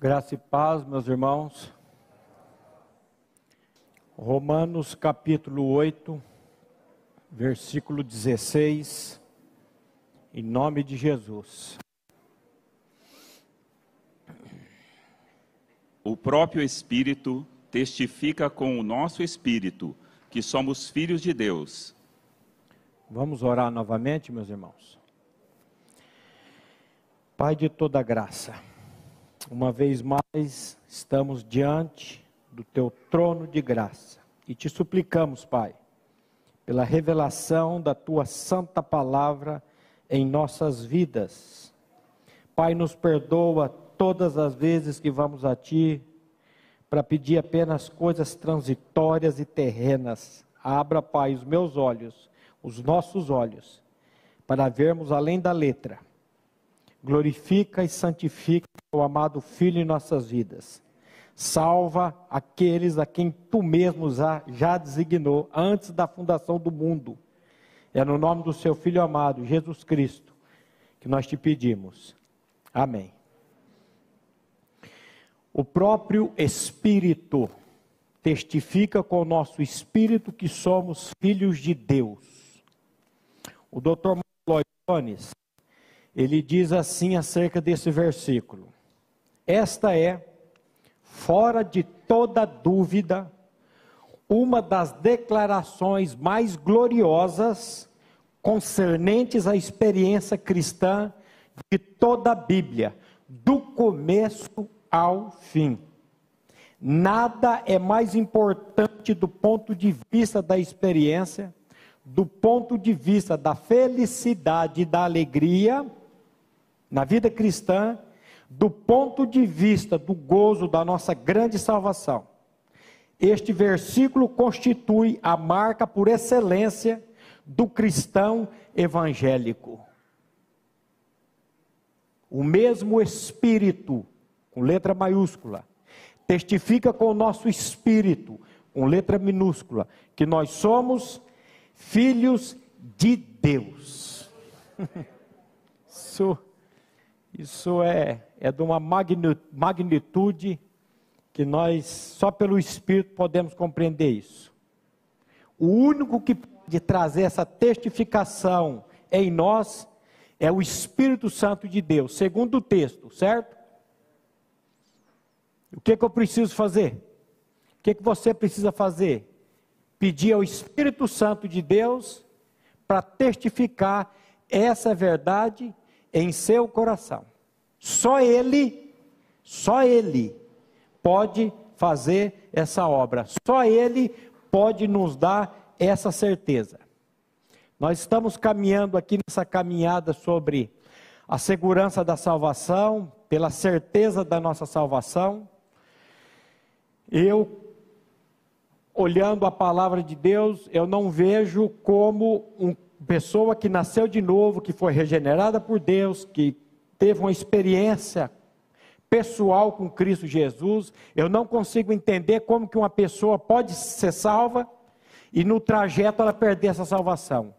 Graça e paz, meus irmãos. Romanos capítulo 8, versículo 16. Em nome de Jesus. O próprio Espírito testifica com o nosso espírito que somos filhos de Deus. Vamos orar novamente, meus irmãos. Pai de toda graça, uma vez mais estamos diante do teu trono de graça e te suplicamos, Pai, pela revelação da tua santa palavra em nossas vidas. Pai, nos perdoa todas as vezes que vamos a ti para pedir apenas coisas transitórias e terrenas. Abra, Pai, os meus olhos, os nossos olhos, para vermos além da letra glorifica e santifica o amado Filho em nossas vidas. Salva aqueles a quem tu mesmo já designou antes da fundação do mundo. É no nome do seu Filho amado, Jesus Cristo, que nós te pedimos. Amém. O próprio Espírito testifica com o nosso espírito que somos filhos de Deus. O Dr. Lloyd Jones ele diz assim acerca desse versículo: Esta é, fora de toda dúvida, uma das declarações mais gloriosas concernentes à experiência cristã de toda a Bíblia, do começo ao fim. Nada é mais importante do ponto de vista da experiência, do ponto de vista da felicidade e da alegria na vida cristã, do ponto de vista do gozo da nossa grande salvação. Este versículo constitui a marca por excelência do cristão evangélico. O mesmo Espírito, com letra maiúscula, testifica com o nosso espírito, com letra minúscula, que nós somos filhos de Deus. Isso isso é, é de uma magnitude que nós, só pelo Espírito, podemos compreender isso. O único que pode trazer essa testificação em nós é o Espírito Santo de Deus, segundo o texto, certo? O que, que eu preciso fazer? O que, que você precisa fazer? Pedir ao Espírito Santo de Deus para testificar essa verdade em seu coração. Só Ele, só Ele pode fazer essa obra. Só Ele pode nos dar essa certeza. Nós estamos caminhando aqui nessa caminhada sobre a segurança da salvação, pela certeza da nossa salvação. Eu, olhando a palavra de Deus, eu não vejo como uma pessoa que nasceu de novo, que foi regenerada por Deus, que teve uma experiência pessoal com Cristo Jesus, eu não consigo entender como que uma pessoa pode ser salva e no trajeto ela perder essa salvação.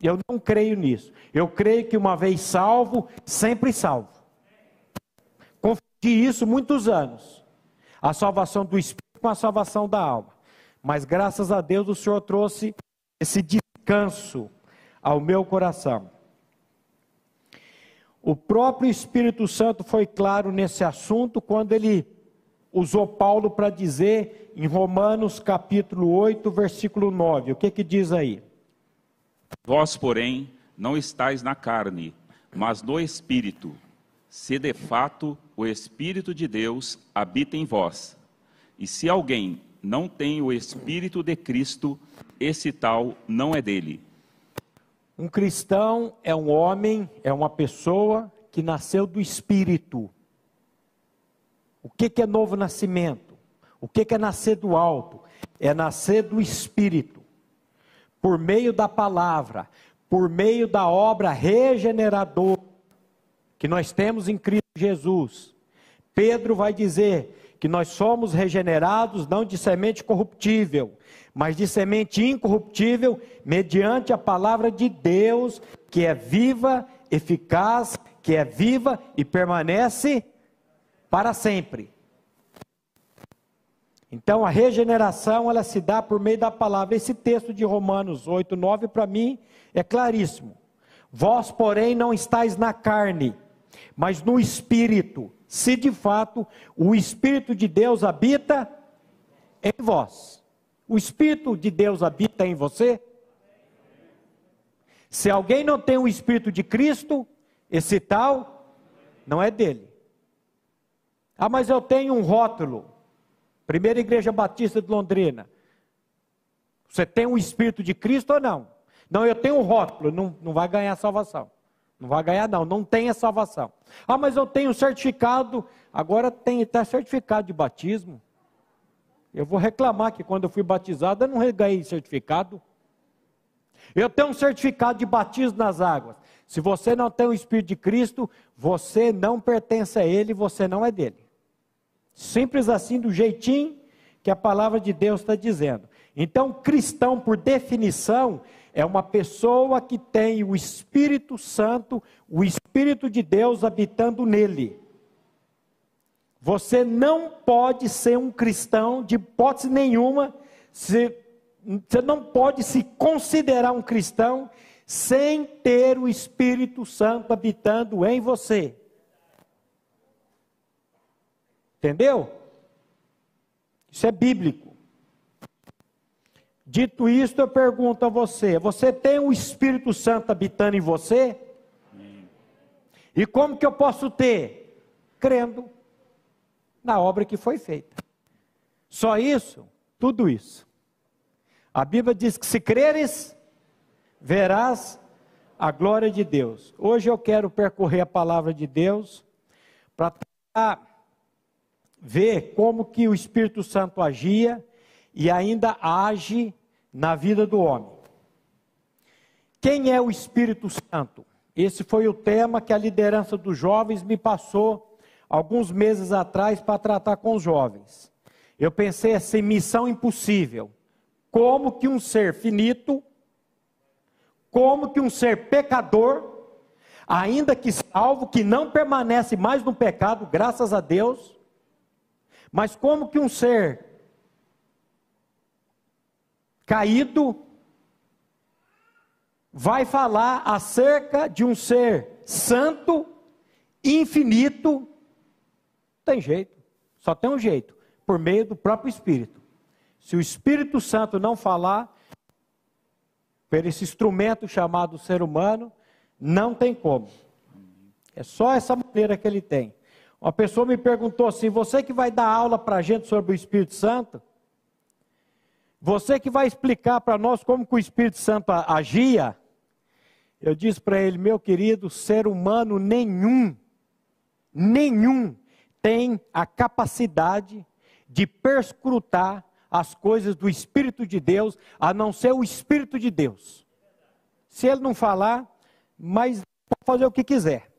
Eu não creio nisso. Eu creio que uma vez salvo, sempre salvo. Confundi isso muitos anos. A salvação do espírito com a salvação da alma. Mas graças a Deus o Senhor trouxe esse descanso ao meu coração. O próprio Espírito Santo foi claro nesse assunto quando ele usou Paulo para dizer em Romanos capítulo 8, versículo 9. O que que diz aí? Vós, porém, não estáis na carne, mas no espírito, se de fato o espírito de Deus habita em vós. E se alguém não tem o espírito de Cristo, esse tal não é dele. Um cristão é um homem, é uma pessoa que nasceu do Espírito. O que, que é novo nascimento? O que, que é nascer do alto? É nascer do Espírito. Por meio da palavra, por meio da obra regeneradora que nós temos em Cristo Jesus. Pedro vai dizer que nós somos regenerados não de semente corruptível, mas de semente incorruptível, mediante a palavra de Deus, que é viva, eficaz, que é viva e permanece para sempre. Então a regeneração ela se dá por meio da palavra. Esse texto de Romanos 8, 9 para mim é claríssimo. Vós, porém, não estáis na carne, mas no espírito, se de fato o espírito de Deus habita em vós. O espírito de Deus habita em você? Se alguém não tem o espírito de Cristo, esse tal não é dele. Ah, mas eu tenho um rótulo. Primeira Igreja Batista de Londrina. Você tem o Espírito de Cristo ou não? Não, eu tenho um rótulo, não, não vai ganhar salvação. Não vai ganhar, não, não tem a salvação. Ah, mas eu tenho certificado, agora tem até certificado de batismo. Eu vou reclamar que quando eu fui batizado, eu não ganhei certificado. Eu tenho um certificado de batismo nas águas. Se você não tem o Espírito de Cristo, você não pertence a Ele, você não é dele. Simples assim, do jeitinho que a palavra de Deus está dizendo. Então, cristão, por definição, é uma pessoa que tem o Espírito Santo, o Espírito de Deus habitando nele. Você não pode ser um cristão, de hipótese nenhuma, você não pode se considerar um cristão sem ter o Espírito Santo habitando em você. Entendeu? Isso é bíblico. Dito isto, eu pergunto a você: você tem o Espírito Santo habitando em você? E como que eu posso ter? Crendo na obra que foi feita. Só isso? Tudo isso. A Bíblia diz que se creres, verás a glória de Deus. Hoje eu quero percorrer a palavra de Deus para tentar ver como que o Espírito Santo agia e ainda age na vida do homem. Quem é o Espírito Santo? Esse foi o tema que a liderança dos jovens me passou alguns meses atrás para tratar com os jovens. Eu pensei assim, missão impossível. Como que um ser finito, como que um ser pecador, ainda que salvo, que não permanece mais no pecado, graças a Deus, mas como que um ser caído vai falar acerca de um ser santo, infinito? Tem jeito, só tem um jeito, por meio do próprio Espírito. Se o Espírito Santo não falar, por esse instrumento chamado ser humano, não tem como. É só essa maneira que ele tem. Uma pessoa me perguntou assim: você que vai dar aula para a gente sobre o Espírito Santo? Você que vai explicar para nós como que o Espírito Santo agia? Eu disse para ele, meu querido, ser humano nenhum, nenhum tem a capacidade de perscrutar as coisas do Espírito de Deus, a não ser o Espírito de Deus. Se ele não falar, mas pode fazer o que quiser.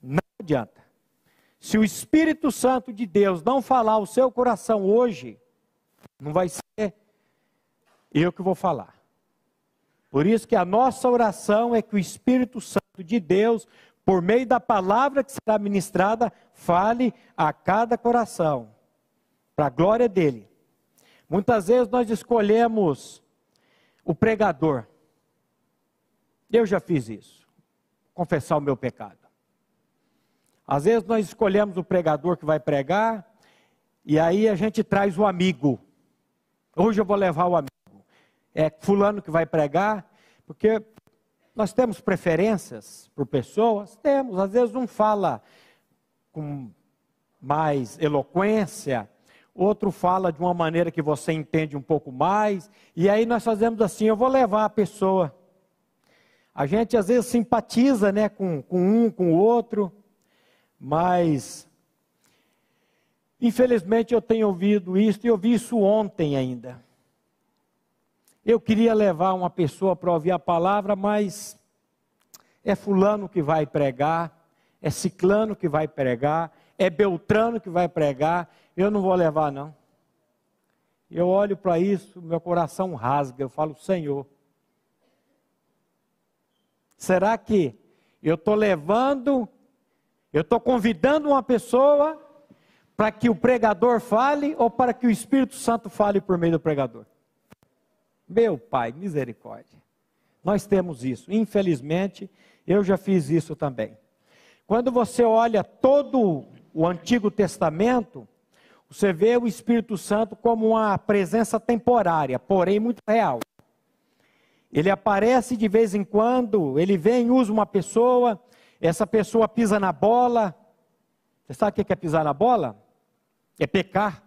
Não adianta. Se o Espírito Santo de Deus não falar o seu coração hoje, não vai ser eu que vou falar. Por isso que a nossa oração é que o Espírito Santo de Deus, por meio da palavra que será ministrada, fale a cada coração, para a glória dele. Muitas vezes nós escolhemos o pregador. Eu já fiz isso, confessar o meu pecado. Às vezes nós escolhemos o pregador que vai pregar, e aí a gente traz o amigo. Hoje eu vou levar o amigo. É fulano que vai pregar, porque nós temos preferências por pessoas, temos, às vezes um fala com mais eloquência, outro fala de uma maneira que você entende um pouco mais, e aí nós fazemos assim, eu vou levar a pessoa. A gente às vezes simpatiza né, com, com um, com o outro, mas, infelizmente, eu tenho ouvido isso e eu vi isso ontem ainda. Eu queria levar uma pessoa para ouvir a palavra, mas é Fulano que vai pregar, é Ciclano que vai pregar, é Beltrano que vai pregar, eu não vou levar, não. Eu olho para isso, meu coração rasga, eu falo, Senhor, será que eu estou levando Eu estou convidando uma pessoa para que o pregador fale ou para que o Espírito Santo fale por meio do pregador? Meu Pai, misericórdia. Nós temos isso. Infelizmente, eu já fiz isso também. Quando você olha todo o Antigo Testamento, você vê o Espírito Santo como uma presença temporária, porém muito real. Ele aparece de vez em quando, ele vem, usa uma pessoa, essa pessoa pisa na bola. Você sabe o que é pisar na bola? É pecar.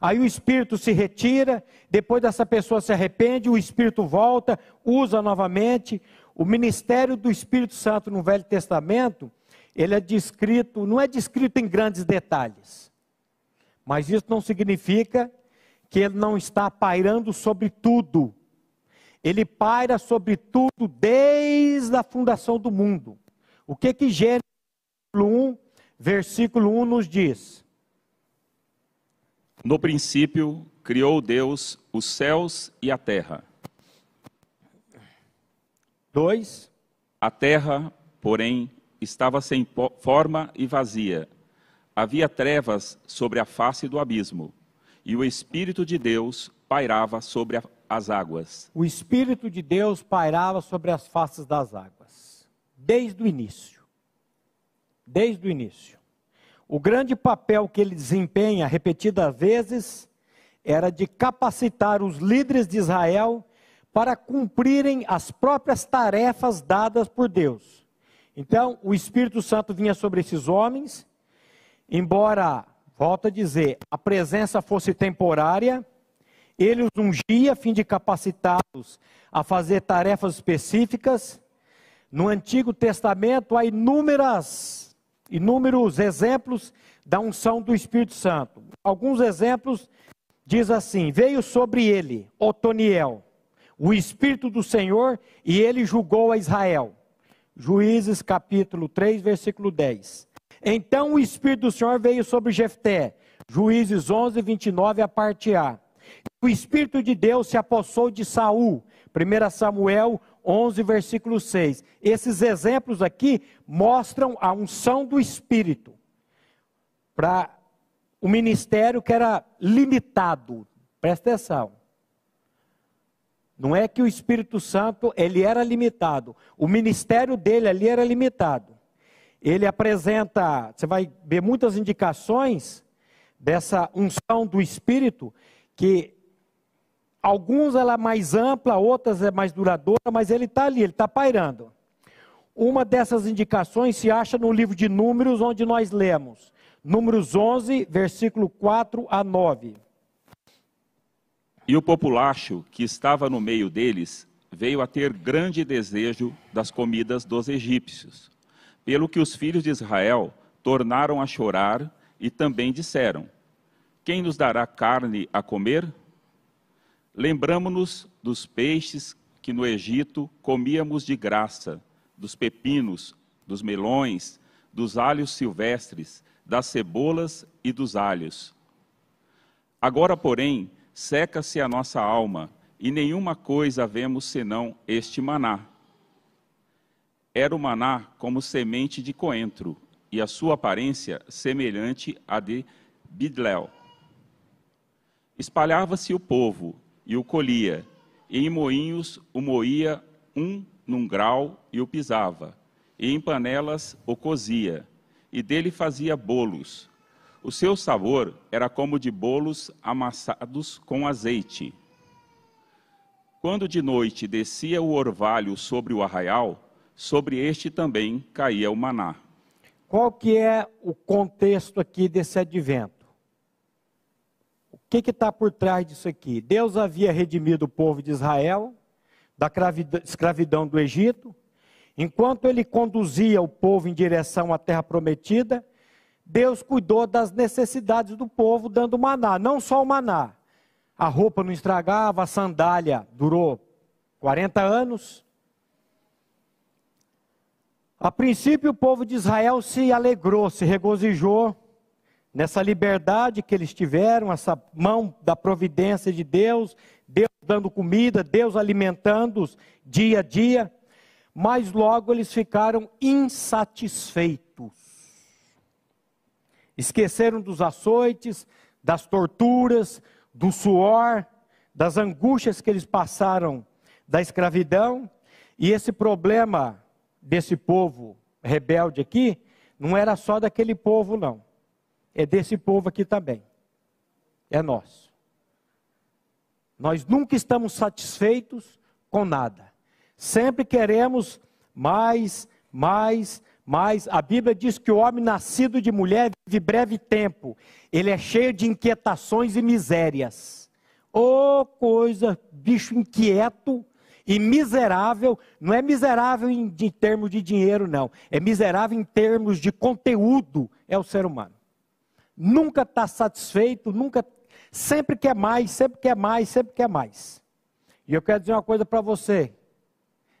Aí o espírito se retira, depois dessa pessoa se arrepende, o espírito volta, usa novamente. O ministério do Espírito Santo no Velho Testamento, ele é descrito, não é descrito em grandes detalhes. Mas isso não significa que ele não está pairando sobre tudo. Ele paira sobre tudo desde a fundação do mundo. O que que Gênesis 1, versículo 1 nos diz? No princípio, criou Deus os céus e a terra. 2. A terra, porém, estava sem forma e vazia. Havia trevas sobre a face do abismo, e o Espírito de Deus pairava sobre a, as águas. O Espírito de Deus pairava sobre as faces das águas, desde o início. Desde o início. O grande papel que ele desempenha repetidas vezes era de capacitar os líderes de Israel para cumprirem as próprias tarefas dadas por Deus. Então, o Espírito Santo vinha sobre esses homens, embora, volto a dizer, a presença fosse temporária, ele os ungia a fim de capacitá-los a fazer tarefas específicas. No Antigo Testamento há inúmeras inúmeros exemplos da unção do Espírito Santo. Alguns exemplos diz assim: veio sobre ele, Otoniel, o Espírito do Senhor, e ele julgou a Israel. Juízes capítulo 3, versículo 10. Então o Espírito do Senhor veio sobre Jefté. Juízes 11, 29, a parte A. O Espírito de Deus se apossou de Saul. 1 Samuel 11, versículo 6. Esses exemplos aqui mostram a unção do Espírito para o ministério que era limitado. Presta atenção. Não é que o Espírito Santo, ele era limitado. O ministério dele ali era limitado. Ele apresenta, você vai ver muitas indicações dessa unção do Espírito que Alguns ela é mais ampla, outras é mais duradoura, mas ele está ali, ele está pairando. Uma dessas indicações se acha no livro de Números, onde nós lemos. Números 11, versículo 4 a 9. E o populacho que estava no meio deles veio a ter grande desejo das comidas dos egípcios, pelo que os filhos de Israel tornaram a chorar e também disseram: Quem nos dará carne a comer? Lembramos-nos dos peixes que no Egito comíamos de graça, dos pepinos, dos melões, dos alhos silvestres, das cebolas e dos alhos. Agora, porém, seca-se a nossa alma, e nenhuma coisa vemos senão este maná. Era o maná como semente de coentro, e a sua aparência semelhante à de bidléu. Espalhava-se o povo, e o colhia, e em moinhos o moía um num grau e o pisava, e em panelas o cozia, e dele fazia bolos. O seu sabor era como de bolos amassados com azeite. Quando de noite descia o orvalho sobre o arraial, sobre este também caía o maná. Qual que é o contexto aqui desse advento? O que está por trás disso aqui? Deus havia redimido o povo de Israel da escravidão do Egito. Enquanto ele conduzia o povo em direção à terra prometida, Deus cuidou das necessidades do povo, dando maná. Não só o maná. A roupa não estragava, a sandália durou 40 anos. A princípio, o povo de Israel se alegrou, se regozijou nessa liberdade que eles tiveram, essa mão da providência de Deus, Deus dando comida, Deus alimentando-os dia a dia, mas logo eles ficaram insatisfeitos. Esqueceram dos açoites, das torturas, do suor, das angústias que eles passaram da escravidão. E esse problema desse povo rebelde aqui não era só daquele povo, não. É desse povo aqui também. É nosso. Nós nunca estamos satisfeitos com nada. Sempre queremos mais, mais, mais. A Bíblia diz que o homem nascido de mulher vive breve tempo. Ele é cheio de inquietações e misérias. Ô oh, coisa, bicho inquieto e miserável. Não é miserável em, em termos de dinheiro, não. É miserável em termos de conteúdo. É o ser humano. Nunca está satisfeito, nunca. Sempre quer mais, sempre quer mais, sempre quer mais. E eu quero dizer uma coisa para você.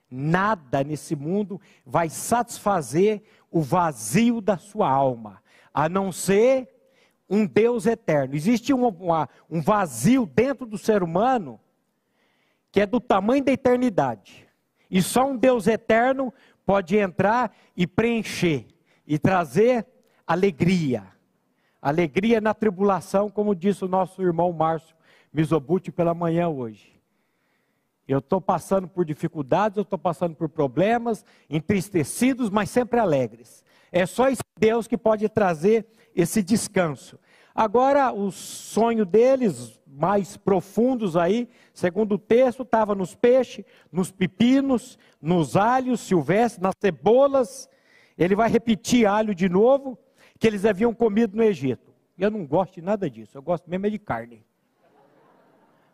Nada nesse mundo vai satisfazer o vazio da sua alma, a não ser um Deus eterno. Existe um, uma, um vazio dentro do ser humano que é do tamanho da eternidade. E só um Deus eterno pode entrar e preencher e trazer alegria. Alegria na tribulação, como disse o nosso irmão Márcio Mizobuti pela manhã hoje. Eu estou passando por dificuldades, eu estou passando por problemas, entristecidos, mas sempre alegres. É só esse Deus que pode trazer esse descanso. Agora, o sonho deles, mais profundos aí, segundo o texto, estava nos peixes, nos pepinos, nos alhos silvestres, nas cebolas. Ele vai repetir alho de novo, que eles haviam comido no Egito. Eu não gosto de nada disso, eu gosto mesmo é de carne.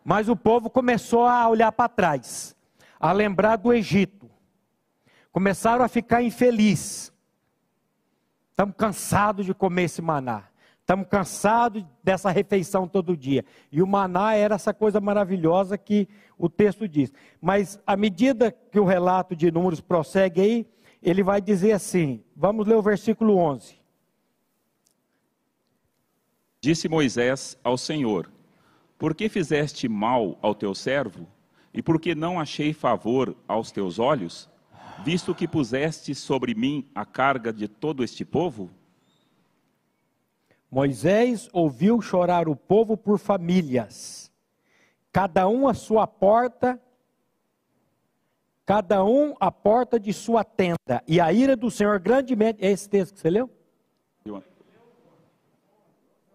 Mas o povo começou a olhar para trás, a lembrar do Egito. Começaram a ficar infelizes. Estamos cansados de comer esse maná. Estamos cansados dessa refeição todo dia. E o maná era essa coisa maravilhosa que o texto diz. Mas à medida que o relato de Números prossegue aí, ele vai dizer assim: vamos ler o versículo 11. Disse Moisés ao Senhor: por que fizeste mal ao teu servo? E por que não achei favor aos teus olhos, visto que puseste sobre mim a carga de todo este povo? Moisés ouviu chorar o povo por famílias, cada um a sua porta, cada um a porta de sua tenda, e a ira do Senhor grandemente. É esse texto que você leu?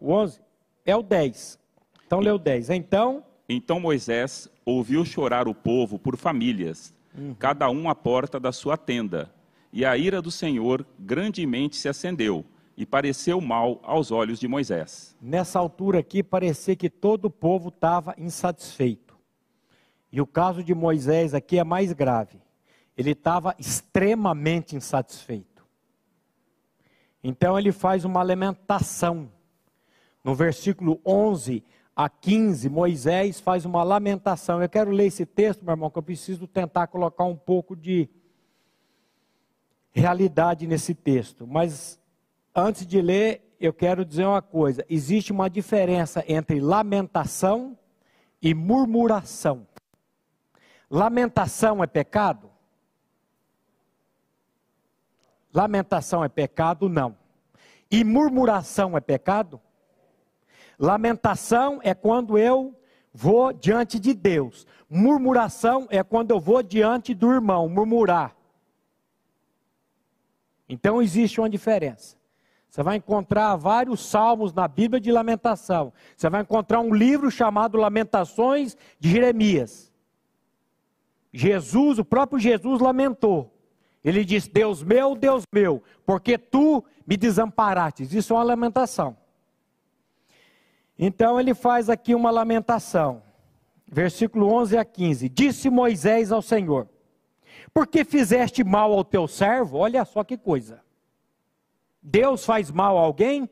O 11? É o 10. Então leu 10. Então. Então Moisés ouviu chorar o povo por famílias, uhum. cada um à porta da sua tenda. E a ira do Senhor grandemente se acendeu, e pareceu mal aos olhos de Moisés. Nessa altura aqui, parecia que todo o povo estava insatisfeito. E o caso de Moisés aqui é mais grave. Ele estava extremamente insatisfeito. Então ele faz uma lamentação. No versículo 11, a 15, Moisés faz uma lamentação. Eu quero ler esse texto, meu irmão, que eu preciso tentar colocar um pouco de realidade nesse texto. Mas antes de ler, eu quero dizer uma coisa: existe uma diferença entre lamentação e murmuração. Lamentação é pecado? Lamentação é pecado? Não. E murmuração é pecado? Lamentação é quando eu vou diante de Deus. Murmuração é quando eu vou diante do irmão, murmurar. Então existe uma diferença. Você vai encontrar vários salmos na Bíblia de lamentação. Você vai encontrar um livro chamado Lamentações de Jeremias. Jesus, o próprio Jesus lamentou. Ele disse: Deus meu, Deus meu, porque tu me desamparaste. Isso é uma lamentação. Então ele faz aqui uma lamentação. Versículo 11 a 15. Disse Moisés ao Senhor: Por que fizeste mal ao teu servo? Olha só que coisa. Deus faz mal a alguém?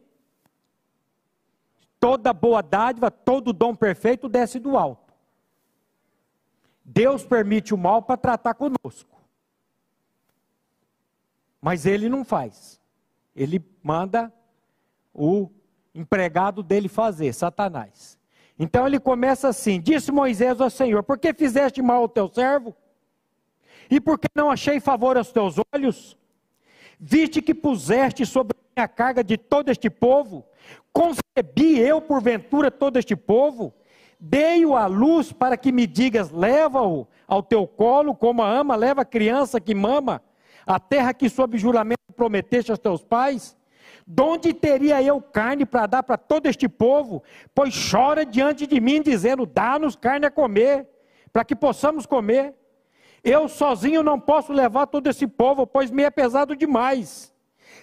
Toda boa dádiva, todo dom perfeito desce do alto. Deus permite o mal para tratar conosco. Mas ele não faz. Ele manda o empregado dele fazer, Satanás. Então ele começa assim: Disse Moisés ao Senhor: Por que fizeste mal ao teu servo? E por que não achei favor aos teus olhos? Viste que puseste sobre a carga de todo este povo? Concebi eu, porventura, todo este povo? Dei-o à luz para que me digas: leva-o ao teu colo, como a ama, leva a criança que mama, a terra que sob juramento prometeste aos teus pais? Donde teria eu carne para dar para todo este povo? Pois chora diante de mim, dizendo: dá-nos carne a comer, para que possamos comer. Eu sozinho não posso levar todo esse povo, pois me é pesado demais.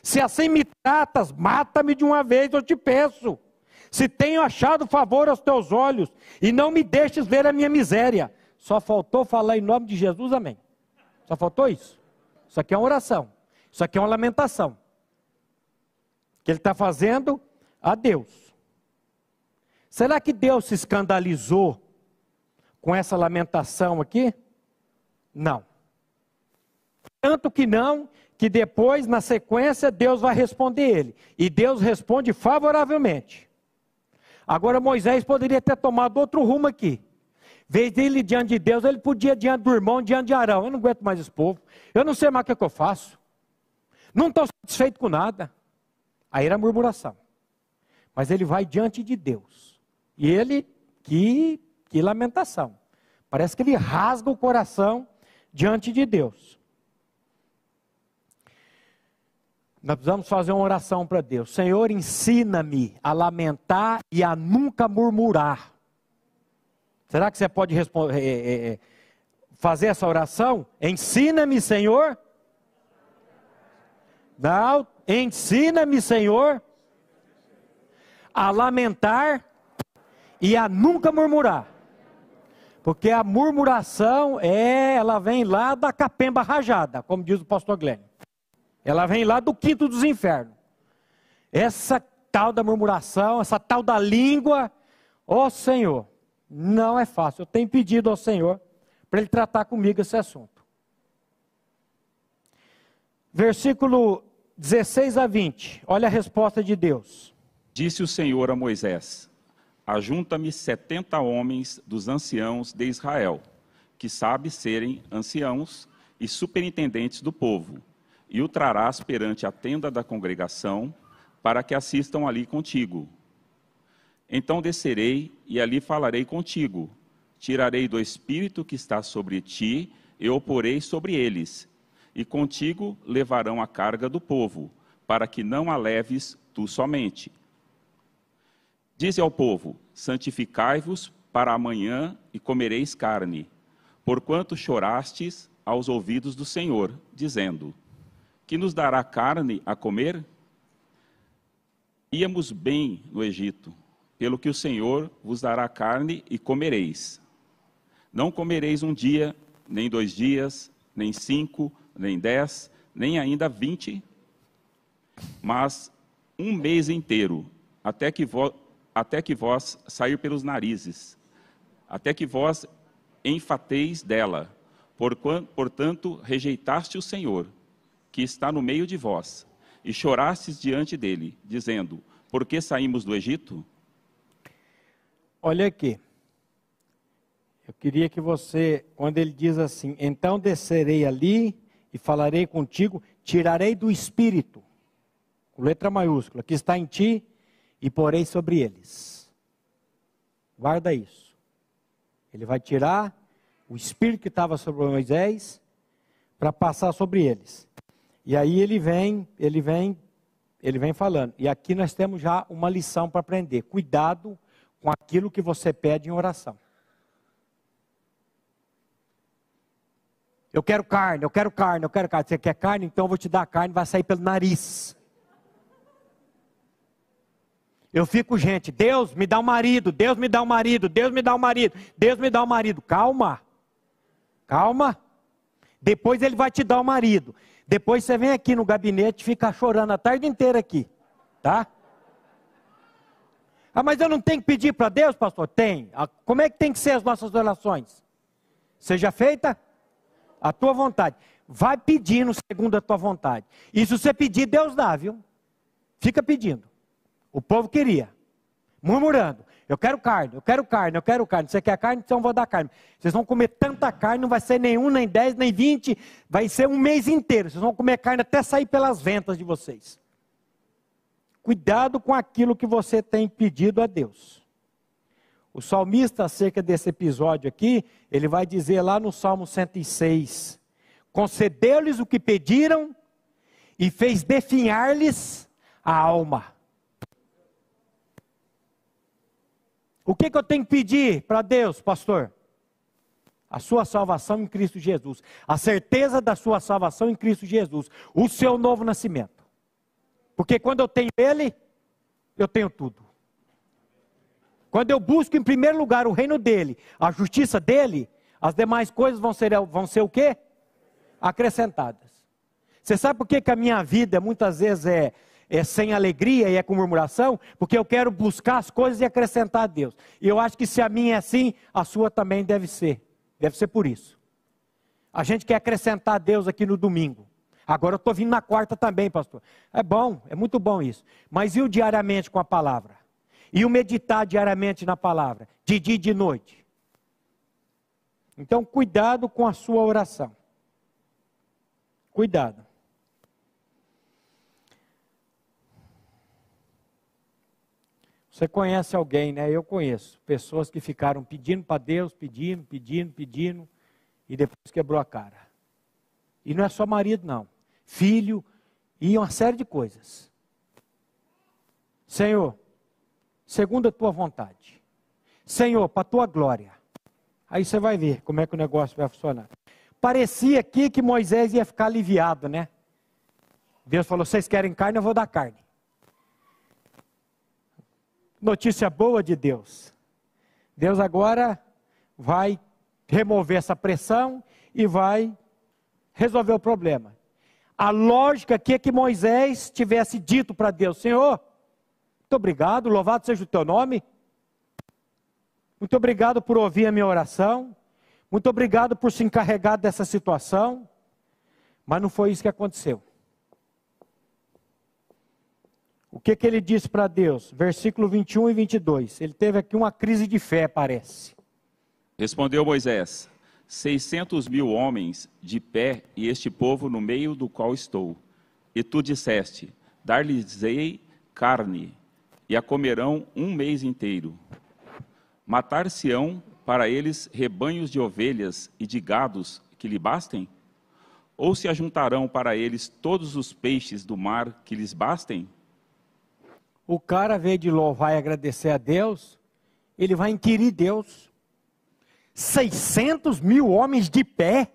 Se assim me tratas, mata-me de uma vez, eu te peço. Se tenho achado favor aos teus olhos, e não me deixes ver a minha miséria. Só faltou falar em nome de Jesus, amém. Só faltou isso. Isso aqui é uma oração. Isso aqui é uma lamentação. Que ele está fazendo a Deus. Será que Deus se escandalizou com essa lamentação aqui? Não. Tanto que não, que depois, na sequência, Deus vai responder ele. E Deus responde favoravelmente. Agora, Moisés poderia ter tomado outro rumo aqui. Vez dele diante de Deus, ele podia diante do irmão, diante de Arão. Eu não aguento mais esse povo. Eu não sei mais o que, é que eu faço. Não estou satisfeito com nada. Aí era murmuração. Mas ele vai diante de Deus. E ele, que, que lamentação. Parece que ele rasga o coração diante de Deus. Nós precisamos fazer uma oração para Deus. Senhor, ensina-me a lamentar e a nunca murmurar. Será que você pode responder, é, é, fazer essa oração? Ensina-me, Senhor. Não, ensina-me, Senhor, a lamentar e a nunca murmurar. Porque a murmuração é, ela vem lá da capemba rajada, como diz o pastor Glenn. Ela vem lá do quinto dos infernos. Essa tal da murmuração, essa tal da língua, ó Senhor, não é fácil. Eu tenho pedido ao Senhor para Ele tratar comigo esse assunto. Versículo 16 a 20, olha a resposta de Deus. Disse o Senhor a Moisés: Ajunta-me setenta homens dos anciãos de Israel, que sabe serem anciãos e superintendentes do povo, e o trarás perante a tenda da congregação, para que assistam ali contigo. Então descerei e ali falarei contigo. Tirarei do espírito que está sobre ti e o porei sobre eles, e contigo levarão a carga do povo, para que não a leves tu somente Dize ao povo: Santificai-vos para amanhã e comereis carne, porquanto chorastes aos ouvidos do Senhor, dizendo: Que nos dará carne a comer? Íamos bem no Egito, pelo que o Senhor vos dará carne e comereis. Não comereis um dia, nem dois dias, nem cinco, nem dez, nem ainda vinte, mas um mês inteiro, até que vós até que vós sair pelos narizes, até que vós enfateis dela. Portanto, rejeitaste o Senhor, que está no meio de vós, e chorastes diante dele, dizendo: Por que saímos do Egito? Olha aqui. Eu queria que você, quando ele diz assim, então descerei ali e falarei contigo, tirarei do espírito, com letra maiúscula, que está em ti, e porei sobre eles. Guarda isso. Ele vai tirar o espírito que estava sobre Moisés para passar sobre eles. E aí ele vem, ele vem, ele vem falando. E aqui nós temos já uma lição para aprender. Cuidado com aquilo que você pede em oração. Eu quero carne, eu quero carne, eu quero carne. Você quer carne? Então eu vou te dar carne, vai sair pelo nariz. Eu fico, gente, Deus me dá um marido, Deus me dá um marido, Deus me dá um marido, Deus me dá um marido. Calma, calma. Depois ele vai te dar o um marido. Depois você vem aqui no gabinete e fica chorando a tarde inteira aqui, tá? Ah, mas eu não tenho que pedir para Deus, pastor? Tem. Ah, como é que tem que ser as nossas orações? Seja feita a tua vontade. Vai pedindo segundo a tua vontade. E se você pedir, Deus dá, viu? Fica pedindo. O povo queria, murmurando. Eu quero carne, eu quero carne, eu quero carne. Você quer carne? Então eu vou dar carne. Vocês vão comer tanta carne, não vai ser nenhum, nem dez, nem vinte, vai ser um mês inteiro. Vocês vão comer carne até sair pelas ventas de vocês. Cuidado com aquilo que você tem pedido a Deus. O salmista, acerca desse episódio aqui, ele vai dizer lá no Salmo 106: Concedeu-lhes o que pediram e fez definhar-lhes a alma. O que, que eu tenho que pedir para Deus, pastor? A sua salvação em Cristo Jesus, a certeza da sua salvação em Cristo Jesus, o seu novo nascimento. Porque quando eu tenho Ele, eu tenho tudo. Quando eu busco em primeiro lugar o reino dele, a justiça dele, as demais coisas vão ser, vão ser o quê? Acrescentadas. Você sabe por que, que a minha vida muitas vezes é, é sem alegria e é com murmuração? Porque eu quero buscar as coisas e acrescentar a Deus. E eu acho que se a minha é assim, a sua também deve ser. Deve ser por isso. A gente quer acrescentar a Deus aqui no domingo. Agora eu estou vindo na quarta também, pastor. É bom, é muito bom isso. Mas e o diariamente com a palavra? E o meditar diariamente na palavra? De dia e de noite? Então, cuidado com a sua oração. Cuidado. Você conhece alguém, né? Eu conheço pessoas que ficaram pedindo para Deus, pedindo, pedindo, pedindo, e depois quebrou a cara. E não é só marido, não filho e uma série de coisas. Senhor, segundo a tua vontade. Senhor, para a tua glória. Aí você vai ver como é que o negócio vai funcionar. Parecia aqui que Moisés ia ficar aliviado, né? Deus falou: vocês querem carne, eu vou dar carne. Notícia boa de Deus. Deus agora vai remover essa pressão e vai resolver o problema. A lógica aqui é que Moisés tivesse dito para Deus: Senhor, muito obrigado, louvado seja o teu nome. Muito obrigado por ouvir a minha oração. Muito obrigado por se encarregar dessa situação. Mas não foi isso que aconteceu. O que, que ele disse para Deus? Versículo 21 e 22. Ele teve aqui uma crise de fé, parece. Respondeu Moisés: seiscentos mil homens de pé e este povo no meio do qual estou. E tu disseste: Dar-lhes-ei carne, e a comerão um mês inteiro. Matar-se-ão para eles rebanhos de ovelhas e de gados que lhe bastem? Ou se ajuntarão para eles todos os peixes do mar que lhes bastem? O cara veio de louvar e agradecer a Deus, ele vai inquirir Deus. 600 mil homens de pé.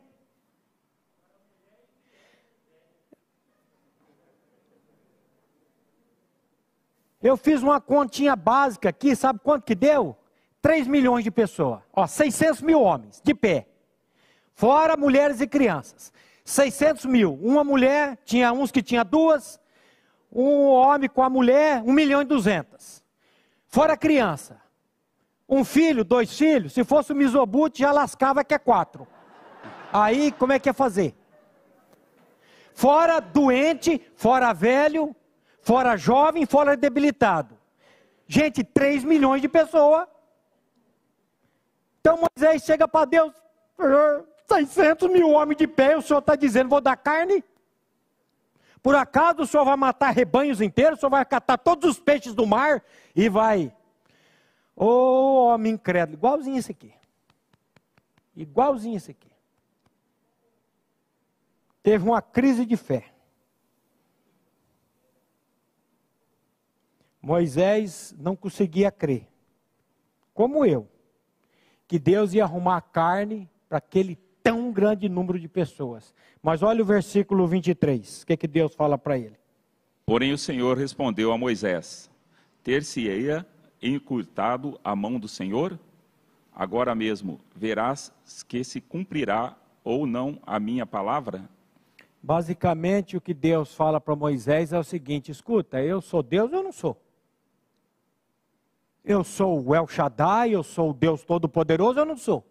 Eu fiz uma continha básica aqui, sabe quanto que deu? 3 milhões de pessoas. Ó, 600 mil homens de pé. Fora mulheres e crianças. 600 mil. Uma mulher, tinha uns que tinha duas. Um homem com a mulher, 1 milhão e 200. Fora criança. Um filho, dois filhos, se fosse o Misobut, já lascava que é quatro. Aí, como é que ia fazer? Fora doente, fora velho, fora jovem, fora debilitado. Gente, 3 milhões de pessoas. Então Moisés chega para Deus, 600 mil homens de pé, o senhor está dizendo, vou dar carne? Por acaso o senhor vai matar rebanhos inteiros, o senhor vai catar todos os peixes do mar e vai Ô oh, homem incrédulo, igualzinho esse aqui. Igualzinho esse aqui. Teve uma crise de fé. Moisés não conseguia crer, como eu, que Deus ia arrumar carne para aquele tão grande número de pessoas. Mas olha o versículo 23, o que, que Deus fala para ele? Porém o Senhor respondeu a Moisés: Ter-se-eia encurtado a mão do Senhor? Agora mesmo verás que se cumprirá ou não a minha palavra? Basicamente, o que Deus fala para Moisés é o seguinte: escuta, eu sou Deus ou não sou? Eu sou o El Shaddai, eu sou o Deus Todo-Poderoso, eu não sou.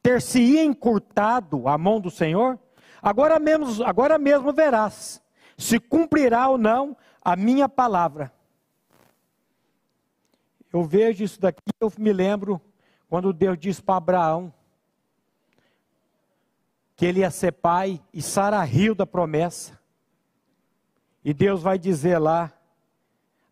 Ter-se-ia encurtado a mão do Senhor? Agora mesmo, agora mesmo verás se cumprirá ou não a minha palavra. Eu vejo isso daqui, eu me lembro quando Deus disse para Abraão que ele ia ser pai e Sara riu da promessa. E Deus vai dizer lá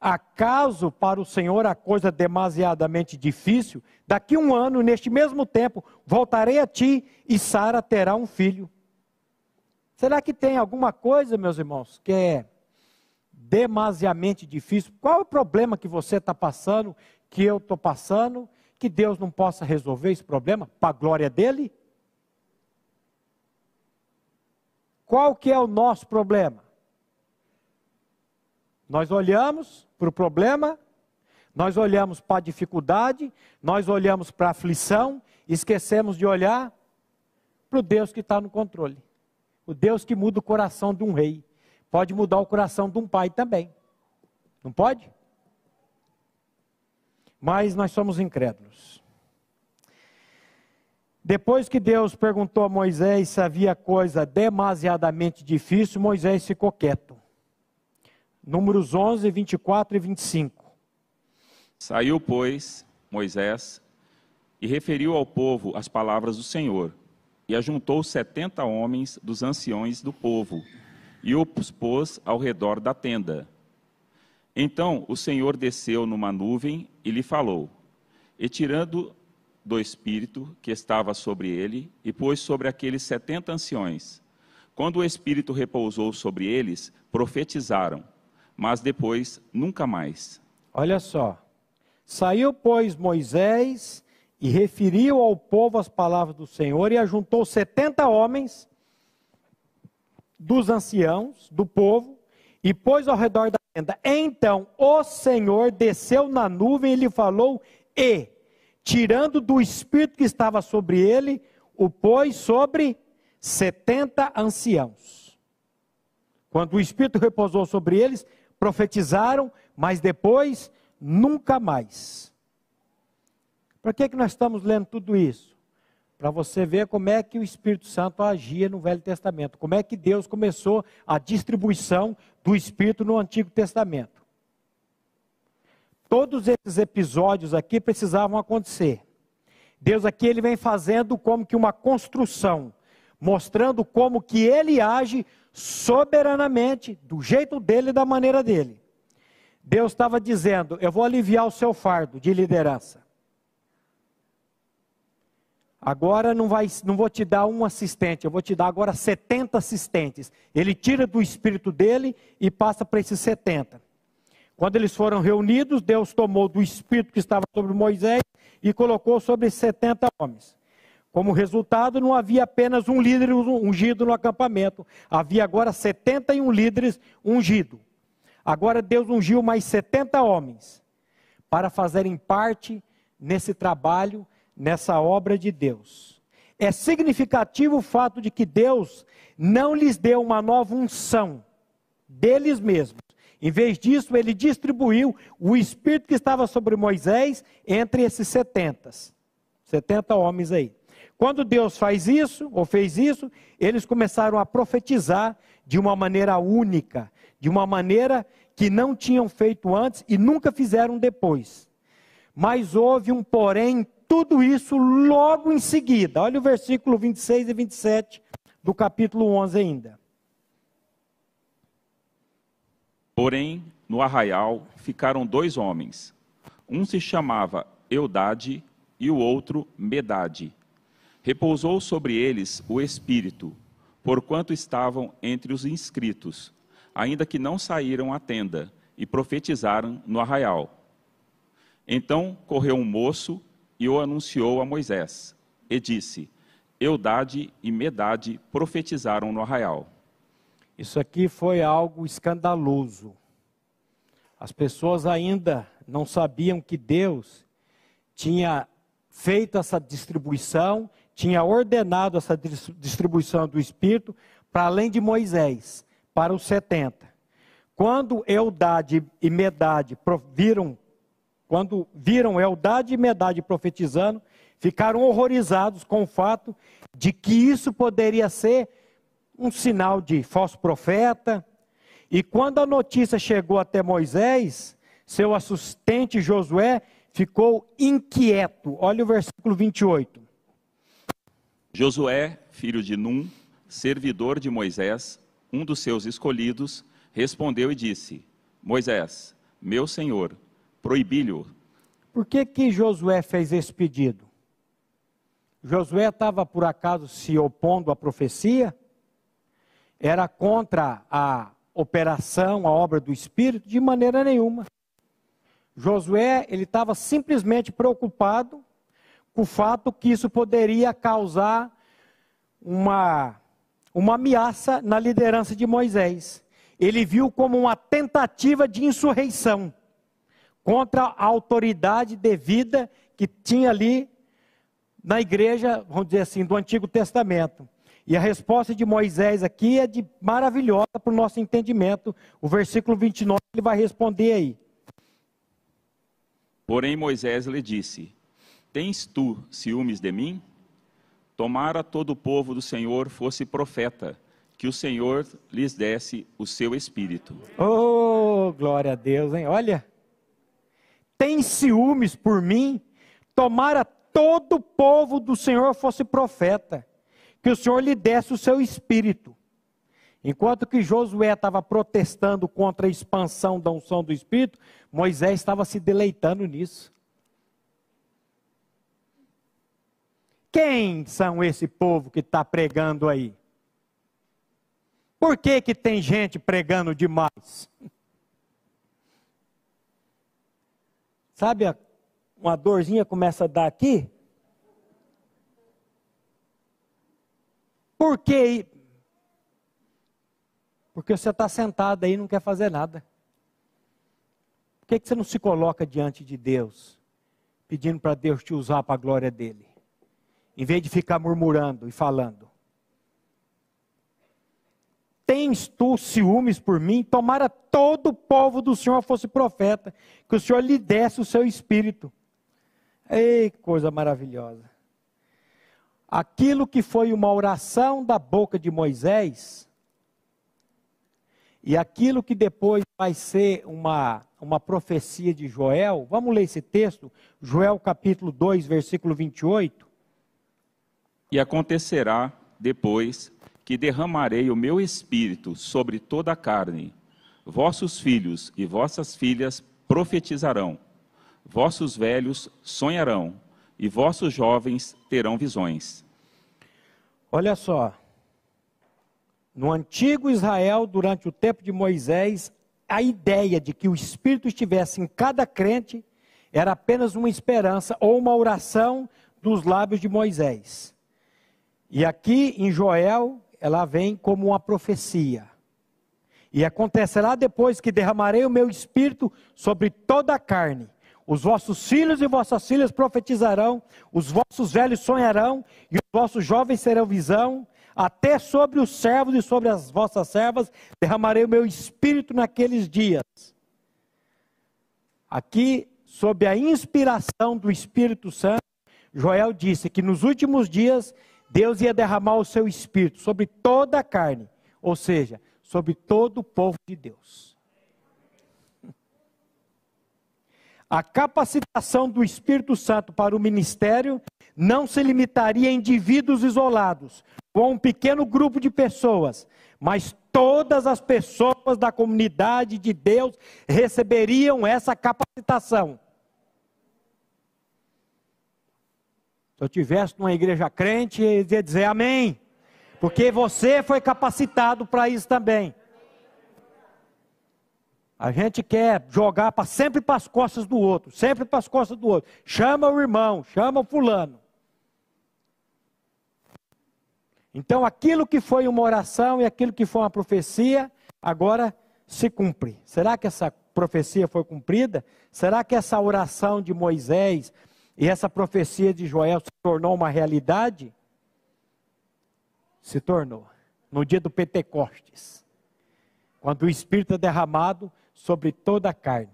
Acaso para o Senhor a coisa demasiadamente difícil? Daqui um ano, neste mesmo tempo, voltarei a ti e Sara terá um filho. Será que tem alguma coisa, meus irmãos, que é demasiadamente difícil? Qual é o problema que você está passando, que eu estou passando, que Deus não possa resolver esse problema para a glória dele? Qual que é o nosso problema? Nós olhamos para o problema, nós olhamos para a dificuldade, nós olhamos para a aflição, esquecemos de olhar para o Deus que está no controle. O Deus que muda o coração de um rei. Pode mudar o coração de um pai também. Não pode? Mas nós somos incrédulos. Depois que Deus perguntou a Moisés se havia coisa demasiadamente difícil, Moisés ficou quieto. Números 11, 24 e 25. Saiu, pois, Moisés e referiu ao povo as palavras do Senhor, e ajuntou setenta homens dos anciões do povo, e os pôs ao redor da tenda. Então o Senhor desceu numa nuvem e lhe falou, e tirando do Espírito que estava sobre ele, e pôs sobre aqueles setenta anciões. Quando o Espírito repousou sobre eles, profetizaram mas depois nunca mais. Olha só. Saiu, pois, Moisés e referiu ao povo as palavras do Senhor e ajuntou setenta homens dos anciãos do povo e pôs ao redor da tenda. Então o Senhor desceu na nuvem e lhe falou e, tirando do espírito que estava sobre ele, o pôs sobre setenta anciãos. Quando o espírito repousou sobre eles, profetizaram, mas depois nunca mais. Para que, que nós estamos lendo tudo isso? Para você ver como é que o Espírito Santo agia no Velho Testamento, como é que Deus começou a distribuição do Espírito no Antigo Testamento. Todos esses episódios aqui precisavam acontecer. Deus aqui ele vem fazendo como que uma construção, mostrando como que ele age soberanamente, do jeito dele da maneira dele. Deus estava dizendo: Eu vou aliviar o seu fardo de liderança. Agora não, vai, não vou te dar um assistente, eu vou te dar agora 70 assistentes. Ele tira do espírito dele e passa para esses 70. Quando eles foram reunidos, Deus tomou do espírito que estava sobre Moisés e colocou sobre 70 homens. Como resultado, não havia apenas um líder ungido no acampamento, havia agora 71 líderes ungidos. Agora Deus ungiu mais 70 homens para fazerem parte nesse trabalho, nessa obra de Deus. É significativo o fato de que Deus não lhes deu uma nova unção deles mesmos. Em vez disso, ele distribuiu o espírito que estava sobre Moisés entre esses 70. 70 homens aí. Quando Deus faz isso, ou fez isso, eles começaram a profetizar de uma maneira única, de uma maneira que não tinham feito antes e nunca fizeram depois. Mas houve um porém, tudo isso logo em seguida. Olha o versículo 26 e 27 do capítulo 11 ainda. Porém, no arraial ficaram dois homens. Um se chamava Eudade e o outro Medade Repousou sobre eles o Espírito, porquanto estavam entre os inscritos, ainda que não saíram à tenda, e profetizaram no arraial. Então correu um moço e o anunciou a Moisés, e disse: Eudade e Medade profetizaram no arraial. Isso aqui foi algo escandaloso. As pessoas ainda não sabiam que Deus tinha feito essa distribuição tinha ordenado essa distribuição do Espírito para além de Moisés, para os 70. Quando Eudade e Medade viram, quando viram Eudade e Medade profetizando, ficaram horrorizados com o fato de que isso poderia ser um sinal de falso profeta. E quando a notícia chegou até Moisés, seu assistente Josué ficou inquieto. Olha o versículo 28. Josué, filho de Num, servidor de Moisés, um dos seus escolhidos, respondeu e disse: Moisés, meu senhor, proibi-lhe. Por que que Josué fez esse pedido? Josué estava por acaso se opondo à profecia? Era contra a operação, a obra do Espírito? De maneira nenhuma. Josué, ele estava simplesmente preocupado o fato que isso poderia causar uma, uma ameaça na liderança de Moisés. Ele viu como uma tentativa de insurreição contra a autoridade devida que tinha ali na igreja, vamos dizer assim, do Antigo Testamento. E a resposta de Moisés aqui é de maravilhosa para o nosso entendimento. O versículo 29 ele vai responder aí. Porém Moisés lhe disse: Tens tu ciúmes de mim? Tomara todo o povo do Senhor fosse profeta, que o Senhor lhes desse o seu espírito. Oh, glória a Deus, hein? Olha, tem ciúmes por mim? Tomara todo o povo do Senhor fosse profeta, que o Senhor lhe desse o seu espírito. Enquanto que Josué estava protestando contra a expansão da unção do Espírito, Moisés estava se deleitando nisso. Quem são esse povo que está pregando aí? Por que, que tem gente pregando demais? Sabe, uma dorzinha começa a dar aqui? Por que porque você está sentado aí e não quer fazer nada. Por que, que você não se coloca diante de Deus, pedindo para Deus te usar para a glória dele? Em vez de ficar murmurando e falando. Tens tu ciúmes por mim? Tomara todo o povo do Senhor fosse profeta, que o Senhor lhe desse o seu espírito. Ei, coisa maravilhosa. Aquilo que foi uma oração da boca de Moisés, e aquilo que depois vai ser uma, uma profecia de Joel, vamos ler esse texto, Joel capítulo 2, versículo 28. E acontecerá depois que derramarei o meu espírito sobre toda a carne. Vossos filhos e vossas filhas profetizarão, vossos velhos sonharão, e vossos jovens terão visões. Olha só, no antigo Israel, durante o tempo de Moisés, a ideia de que o Espírito estivesse em cada crente era apenas uma esperança ou uma oração dos lábios de Moisés. E aqui em Joel, ela vem como uma profecia. E acontecerá depois que derramarei o meu espírito sobre toda a carne. Os vossos filhos e vossas filhas profetizarão, os vossos velhos sonharão, e os vossos jovens terão visão, até sobre os servos e sobre as vossas servas derramarei o meu espírito naqueles dias. Aqui, sob a inspiração do Espírito Santo, Joel disse que nos últimos dias Deus ia derramar o seu espírito sobre toda a carne, ou seja, sobre todo o povo de Deus. A capacitação do Espírito Santo para o ministério não se limitaria a indivíduos isolados, com um pequeno grupo de pessoas, mas todas as pessoas da comunidade de Deus receberiam essa capacitação. Se eu tivesse numa igreja crente, eu ia dizer amém, porque você foi capacitado para isso também. A gente quer jogar pra, sempre para as costas do outro, sempre para as costas do outro. Chama o irmão, chama o fulano. Então, aquilo que foi uma oração e aquilo que foi uma profecia, agora se cumpre. Será que essa profecia foi cumprida? Será que essa oração de Moisés e essa profecia de Joel se tornou uma realidade? Se tornou. No dia do Pentecostes, quando o Espírito é derramado sobre toda a carne,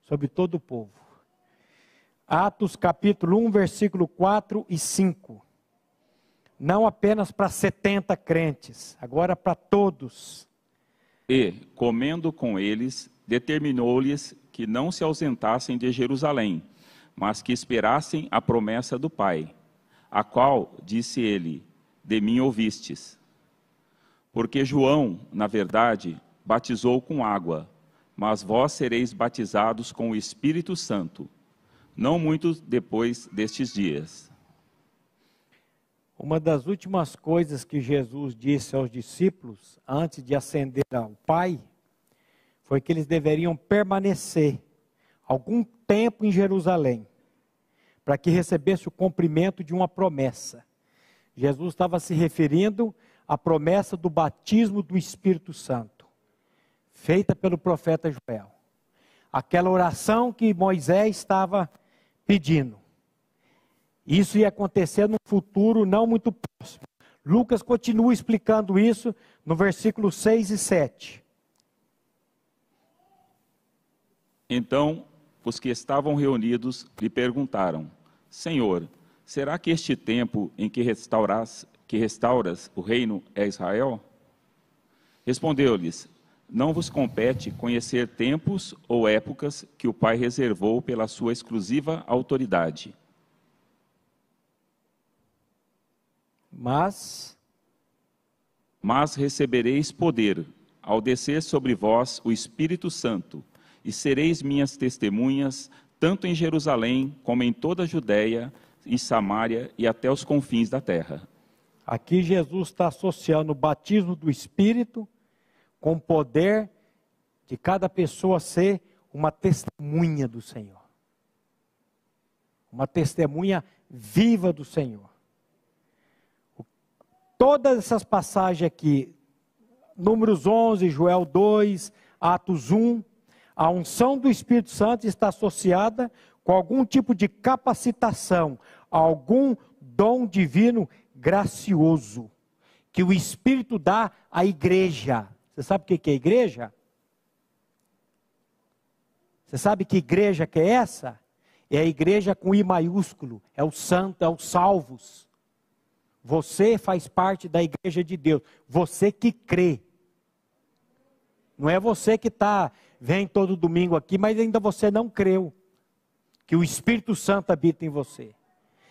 sobre todo o povo. Atos capítulo 1, versículo 4 e 5 não apenas para 70 crentes, agora para todos. E, comendo com eles, determinou-lhes que não se ausentassem de Jerusalém, mas que esperassem a promessa do Pai, a qual, disse ele, de mim ouvistes. Porque João, na verdade, batizou com água, mas vós sereis batizados com o Espírito Santo, não muito depois destes dias. Uma das últimas coisas que Jesus disse aos discípulos, antes de ascender ao Pai, foi que eles deveriam permanecer algum tempo em Jerusalém, para que recebesse o cumprimento de uma promessa. Jesus estava se referindo à promessa do batismo do Espírito Santo, feita pelo profeta Joel. Aquela oração que Moisés estava pedindo. Isso ia acontecer no futuro não muito próximo. Lucas continua explicando isso no versículo 6 e 7. Então os que estavam reunidos lhe perguntaram: Senhor, será que este tempo em que restauras, que restauras o reino é Israel? Respondeu-lhes: Não vos compete conhecer tempos ou épocas que o Pai reservou pela sua exclusiva autoridade. Mas Mas recebereis poder ao descer sobre vós o Espírito Santo e sereis minhas testemunhas, tanto em Jerusalém como em toda a Judéia e Samária e até os confins da terra. aqui Jesus está associando o batismo do Espírito com o poder de cada pessoa ser uma testemunha do Senhor. Uma testemunha viva do Senhor. Todas essas passagens aqui, Números 11, Joel 2, Atos 1, a unção do Espírito Santo está associada com algum tipo de capacitação, algum dom divino gracioso que o Espírito dá à igreja. Você sabe o que é igreja? Você sabe que igreja que é essa? É a igreja com I maiúsculo, é o santo, é os salvos. Você faz parte da igreja de Deus, você que crê. Não é você que tá, vem todo domingo aqui, mas ainda você não creu que o Espírito Santo habita em você.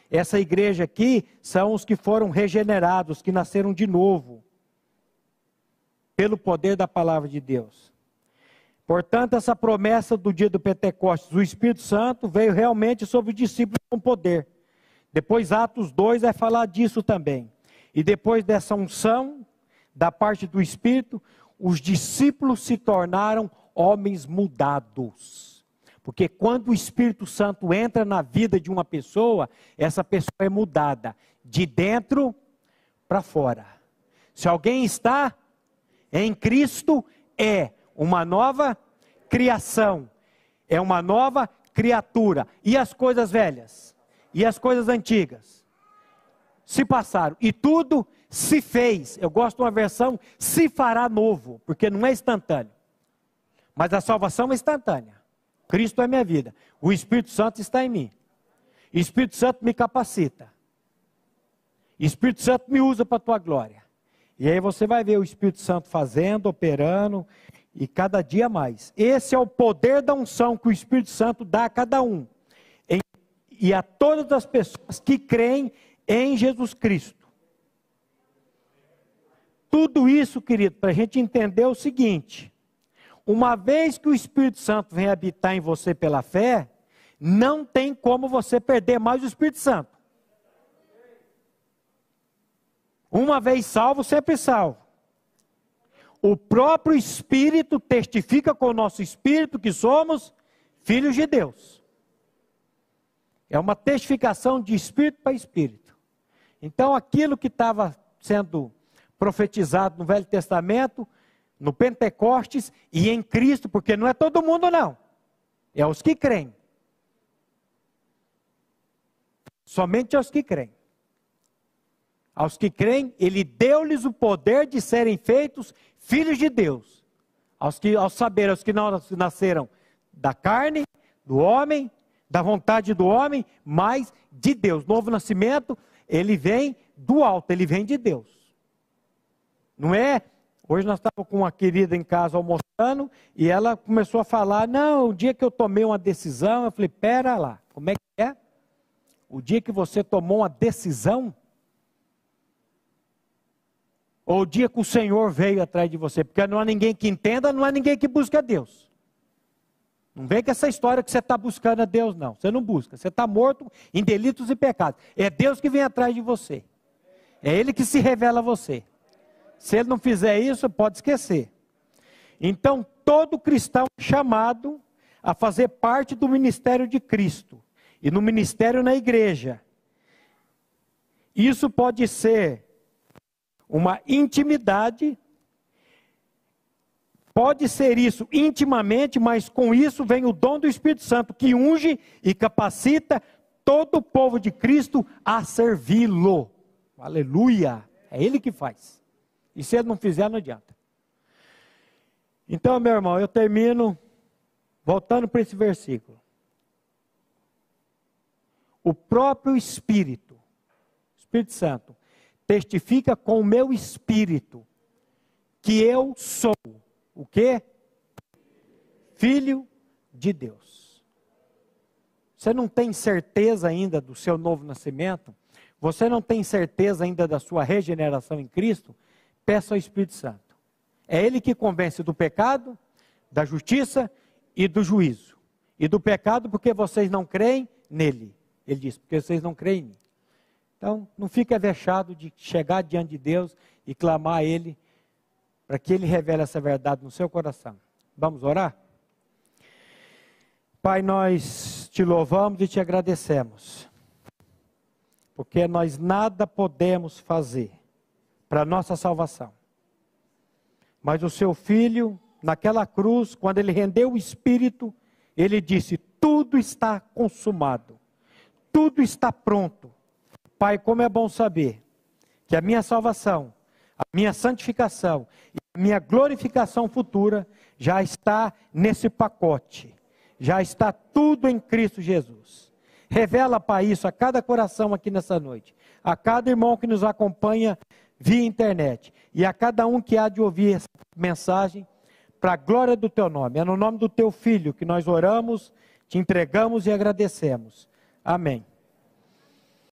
Essa igreja aqui são os que foram regenerados, que nasceram de novo, pelo poder da palavra de Deus. Portanto, essa promessa do dia do Pentecostes, o Espírito Santo veio realmente sobre os discípulos com poder. Depois, Atos 2 vai falar disso também. E depois dessa unção, da parte do Espírito, os discípulos se tornaram homens mudados. Porque quando o Espírito Santo entra na vida de uma pessoa, essa pessoa é mudada de dentro para fora. Se alguém está em Cristo, é uma nova criação, é uma nova criatura. E as coisas velhas? E as coisas antigas? Se passaram. E tudo se fez. Eu gosto de uma versão, se fará novo, porque não é instantâneo. Mas a salvação é instantânea. Cristo é minha vida. O Espírito Santo está em mim. O Espírito Santo me capacita. O Espírito Santo me usa para a tua glória. E aí você vai ver o Espírito Santo fazendo, operando, e cada dia mais. Esse é o poder da unção que o Espírito Santo dá a cada um. Em, e a todas as pessoas que creem em Jesus Cristo. Tudo isso, querido, para a gente entender o seguinte: uma vez que o Espírito Santo vem habitar em você pela fé, não tem como você perder mais o Espírito Santo. Uma vez salvo, sempre salvo. O próprio Espírito testifica com o nosso espírito que somos filhos de Deus. É uma testificação de espírito para espírito. Então, aquilo que estava sendo profetizado no Velho Testamento, no Pentecostes e em Cristo, porque não é todo mundo, não. É os que creem. Somente aos que creem. Aos que creem, ele deu-lhes o poder de serem feitos filhos de Deus. Aos que, ao saber, aos que não nasceram da carne, do homem, da vontade do homem, mas de Deus. Novo nascimento, ele vem do alto, ele vem de Deus. Não é? Hoje nós estávamos com uma querida em casa almoçando e ela começou a falar: Não, o dia que eu tomei uma decisão, eu falei: Pera lá, como é que é? O dia que você tomou uma decisão? Ou o dia que o Senhor veio atrás de você? Porque não há ninguém que entenda, não há ninguém que busque a Deus. Não vem com essa história que você está buscando a Deus, não. Você não busca. Você está morto em delitos e pecados. É Deus que vem atrás de você. É Ele que se revela a você. Se Ele não fizer isso, pode esquecer. Então, todo cristão é chamado a fazer parte do ministério de Cristo. E no ministério na igreja. Isso pode ser uma intimidade Pode ser isso intimamente, mas com isso vem o dom do Espírito Santo, que unge e capacita todo o povo de Cristo a servi-lo. Aleluia! É Ele que faz. E se Ele não fizer, não adianta. Então, meu irmão, eu termino voltando para esse versículo. O próprio Espírito, Espírito Santo, testifica com o meu espírito que eu sou o quê? Filho de Deus. Você não tem certeza ainda do seu novo nascimento? Você não tem certeza ainda da sua regeneração em Cristo? Peça ao Espírito Santo. É Ele que convence do pecado, da justiça e do juízo. E do pecado porque vocês não creem nele. Ele diz, porque vocês não creem em mim. Então, não fique avexado de chegar diante de Deus e clamar a Ele para que Ele revele essa verdade no seu coração. Vamos orar? Pai, nós te louvamos e te agradecemos, porque nós nada podemos fazer para a nossa salvação. Mas o seu filho, naquela cruz, quando ele rendeu o espírito, ele disse: Tudo está consumado, tudo está pronto. Pai, como é bom saber que a minha salvação, a minha santificação minha glorificação futura já está nesse pacote. Já está tudo em Cristo Jesus. Revela, Pai, isso a cada coração aqui nessa noite. A cada irmão que nos acompanha via internet. E a cada um que há de ouvir essa mensagem, para a glória do teu nome. É no nome do teu filho que nós oramos, te entregamos e agradecemos. Amém.